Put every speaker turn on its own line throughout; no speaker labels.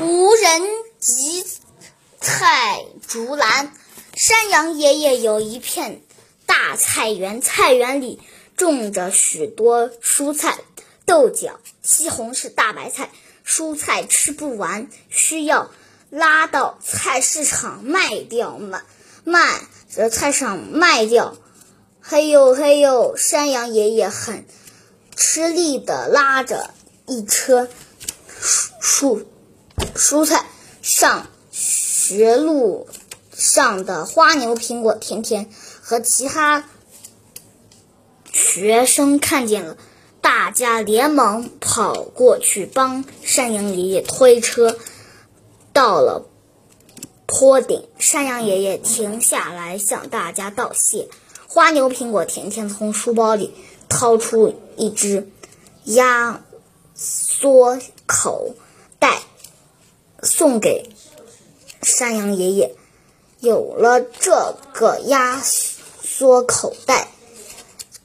无人及菜竹篮。山羊爷爷有一片大菜园，菜园里种着许多蔬菜，豆角、西红柿、大白菜。蔬菜吃不完，需要拉到菜市场卖掉，卖卖这菜市场卖掉。嘿呦嘿呦，山羊爷爷很吃力地拉着一车蔬蔬菜上学路上的花牛、苹果、甜甜和其他学生看见了。大家连忙跑过去帮山羊爷爷推车，到了坡顶，山羊爷爷停下来向大家道谢。花牛、苹果、甜甜从书包里掏出一只压缩口袋，送给山羊爷爷。有了这个压缩口袋。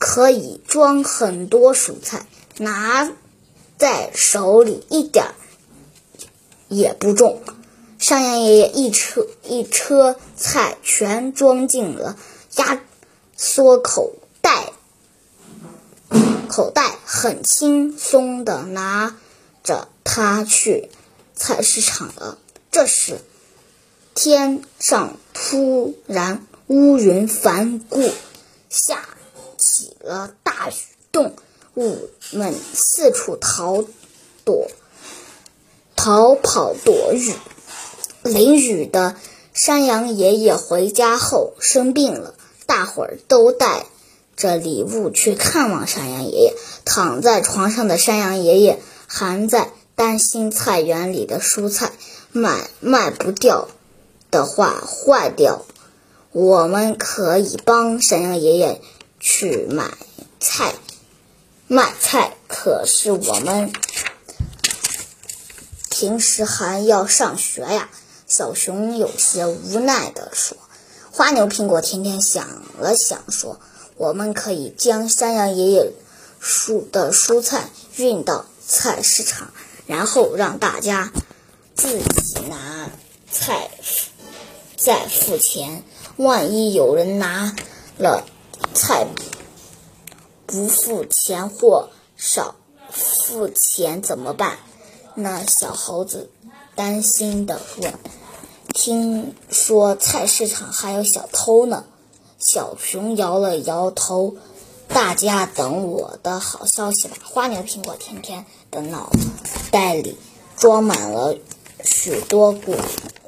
可以装很多蔬菜，拿在手里一点也不重。山羊爷爷一车一车菜全装进了压缩口袋，口袋很轻松的拿着它去菜市场了。这时，天上突然乌云翻过，下。起了大雨，动物们四处逃躲、逃跑躲雨。淋雨的山羊爷爷回家后生病了，大伙儿都带着礼物去看望山羊爷爷。躺在床上的山羊爷爷还在担心菜园里的蔬菜卖卖不掉的话坏掉。我们可以帮山羊爷爷。去买菜，卖菜。可是我们平时还要上学呀。小熊有些无奈地说。花牛、苹果、甜甜想了想说：“我们可以将山羊爷爷蔬的蔬菜运到菜市场，然后让大家自己拿菜再付钱。万一有人拿了。”菜不付钱或少付钱怎么办？那小猴子担心的问。听说菜市场还有小偷呢。小熊摇了摇头。大家等我的好消息吧。花牛、苹果、甜甜的脑子袋里装满了许多古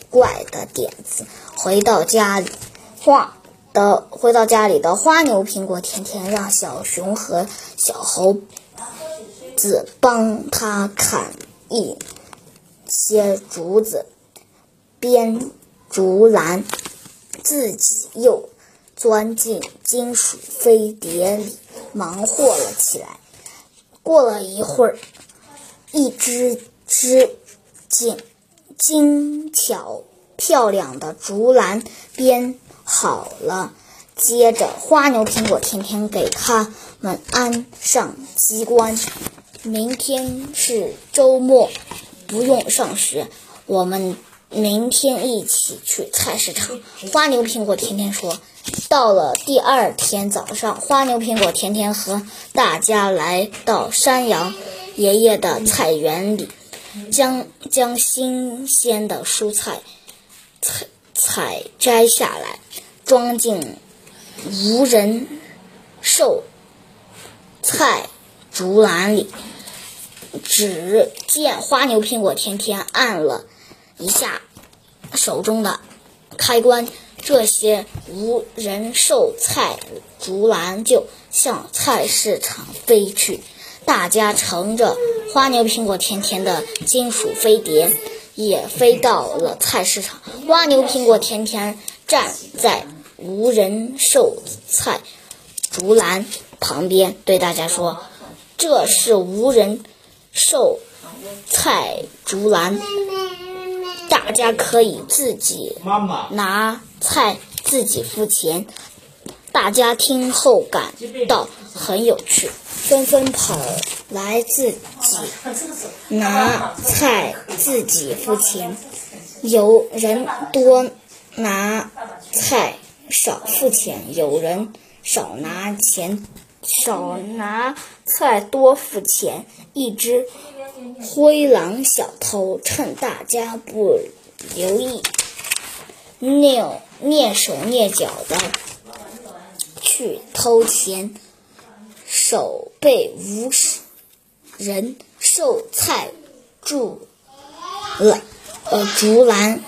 怪的点子。回到家里，画。的回到家里的花牛、苹果、甜甜让小熊和小猴子帮他砍一些竹子，编竹篮，自己又钻进金属飞碟里忙活了起来。过了一会儿，一只只精精巧漂亮的竹篮编。好了，接着花牛、苹果、甜甜给他们安上机关。明天是周末，不用上学。我们明天一起去菜市场。花牛、苹果、甜甜说。到了第二天早上，花牛、苹果、甜甜和大家来到山羊爷爷的菜园里，将将新鲜的蔬菜采采摘下来。装进无人售菜竹篮里，只见花牛、苹果、天天按了一下手中的开关，这些无人售菜竹篮就向菜市场飞去。大家乘着花牛、苹果、甜甜的金属飞碟，也飞到了菜市场。花牛、苹果、甜甜站在。无人售菜竹篮旁边对大家说：“这是无人售菜竹篮，大家可以自己拿菜，自己付钱。”大家听后感到很有趣。纷纷跑来自己拿菜，自己付钱。有人多拿菜少付钱，有人少拿钱少拿菜多付钱。一只灰狼小偷趁大家不留意，蹑蹑手蹑脚的去偷钱，手被无数人售菜住了。呃，竹篮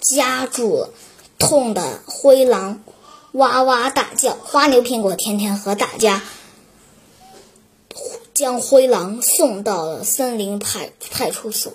夹住了，痛的灰狼哇哇大叫。花牛苹果天天和大家将灰狼送到了森林派派出所。